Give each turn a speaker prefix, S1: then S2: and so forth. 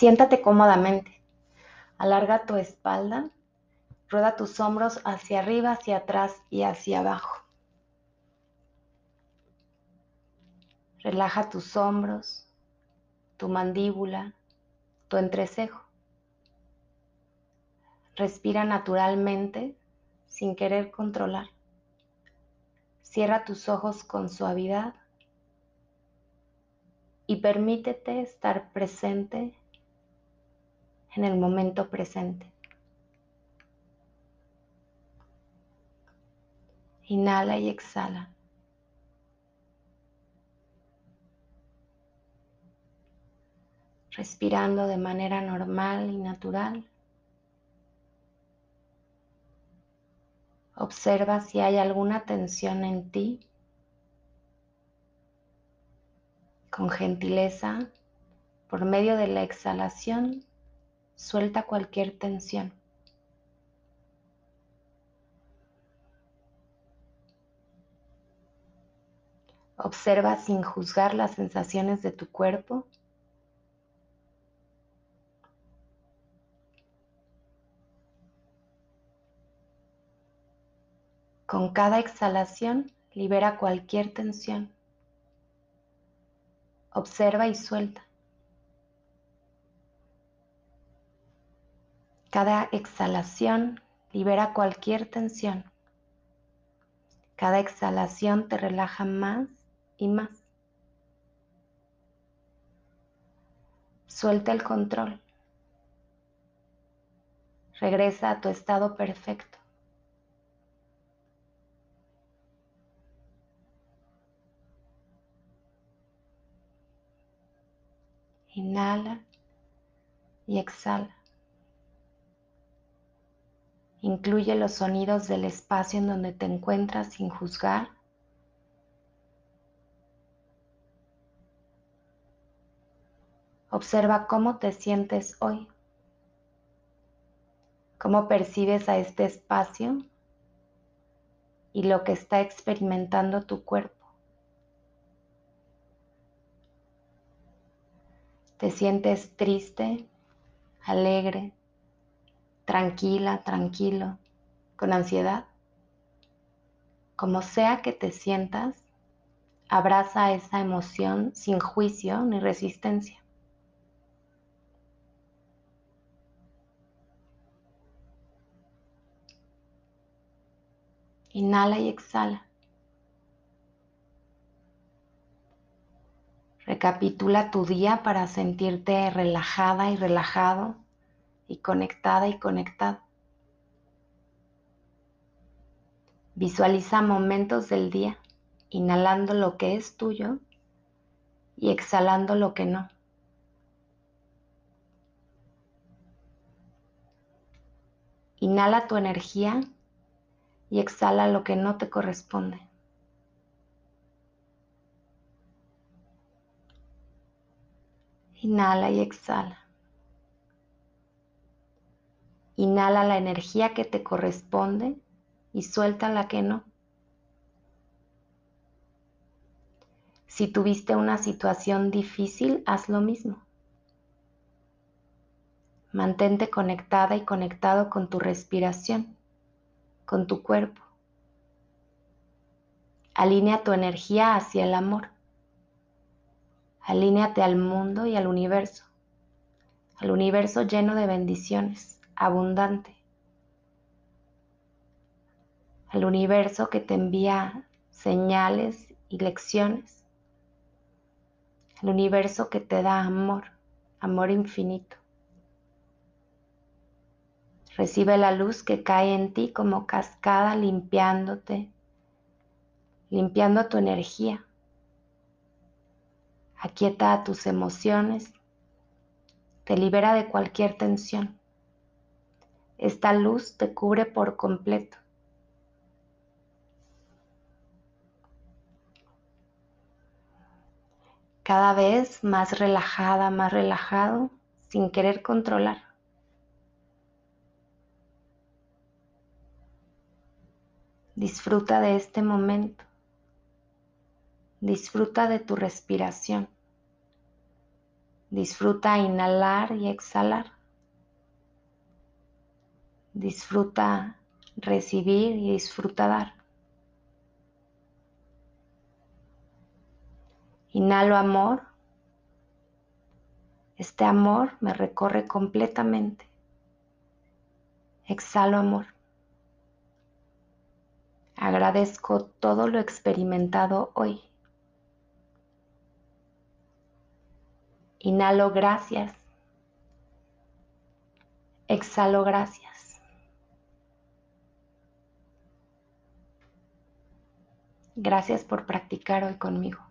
S1: Siéntate cómodamente. Alarga tu espalda. Rueda tus hombros hacia arriba, hacia atrás y hacia abajo. Relaja tus hombros, tu mandíbula, tu entrecejo. Respira naturalmente sin querer controlar. Cierra tus ojos con suavidad y permítete estar presente en el momento presente. Inhala y exhala. Respirando de manera normal y natural. Observa si hay alguna tensión en ti. Con gentileza, por medio de la exhalación, suelta cualquier tensión. Observa sin juzgar las sensaciones de tu cuerpo. Con cada exhalación libera cualquier tensión. Observa y suelta. Cada exhalación libera cualquier tensión. Cada exhalación te relaja más y más. Suelta el control. Regresa a tu estado perfecto. Inhala y exhala. Incluye los sonidos del espacio en donde te encuentras sin juzgar. Observa cómo te sientes hoy, cómo percibes a este espacio y lo que está experimentando tu cuerpo. Te sientes triste, alegre, tranquila, tranquilo, con ansiedad. Como sea que te sientas, abraza esa emoción sin juicio ni resistencia. Inhala y exhala. Recapitula tu día para sentirte relajada y relajado y conectada y conectado. Visualiza momentos del día, inhalando lo que es tuyo y exhalando lo que no. Inhala tu energía y exhala lo que no te corresponde. Inhala y exhala. Inhala la energía que te corresponde y suelta la que no. Si tuviste una situación difícil, haz lo mismo. Mantente conectada y conectado con tu respiración, con tu cuerpo. Alinea tu energía hacia el amor. Alíneate al mundo y al universo, al universo lleno de bendiciones abundante. Al universo que te envía señales y lecciones. Al universo que te da amor, amor infinito. Recibe la luz que cae en ti como cascada limpiándote, limpiando tu energía. Aquieta tus emociones, te libera de cualquier tensión. Esta luz te cubre por completo. Cada vez más relajada, más relajado, sin querer controlar. Disfruta de este momento. Disfruta de tu respiración. Disfruta inhalar y exhalar. Disfruta recibir y disfruta dar. Inhalo amor. Este amor me recorre completamente. Exhalo amor. Agradezco todo lo experimentado hoy. Inhalo gracias. Exhalo gracias. Gracias por practicar hoy conmigo.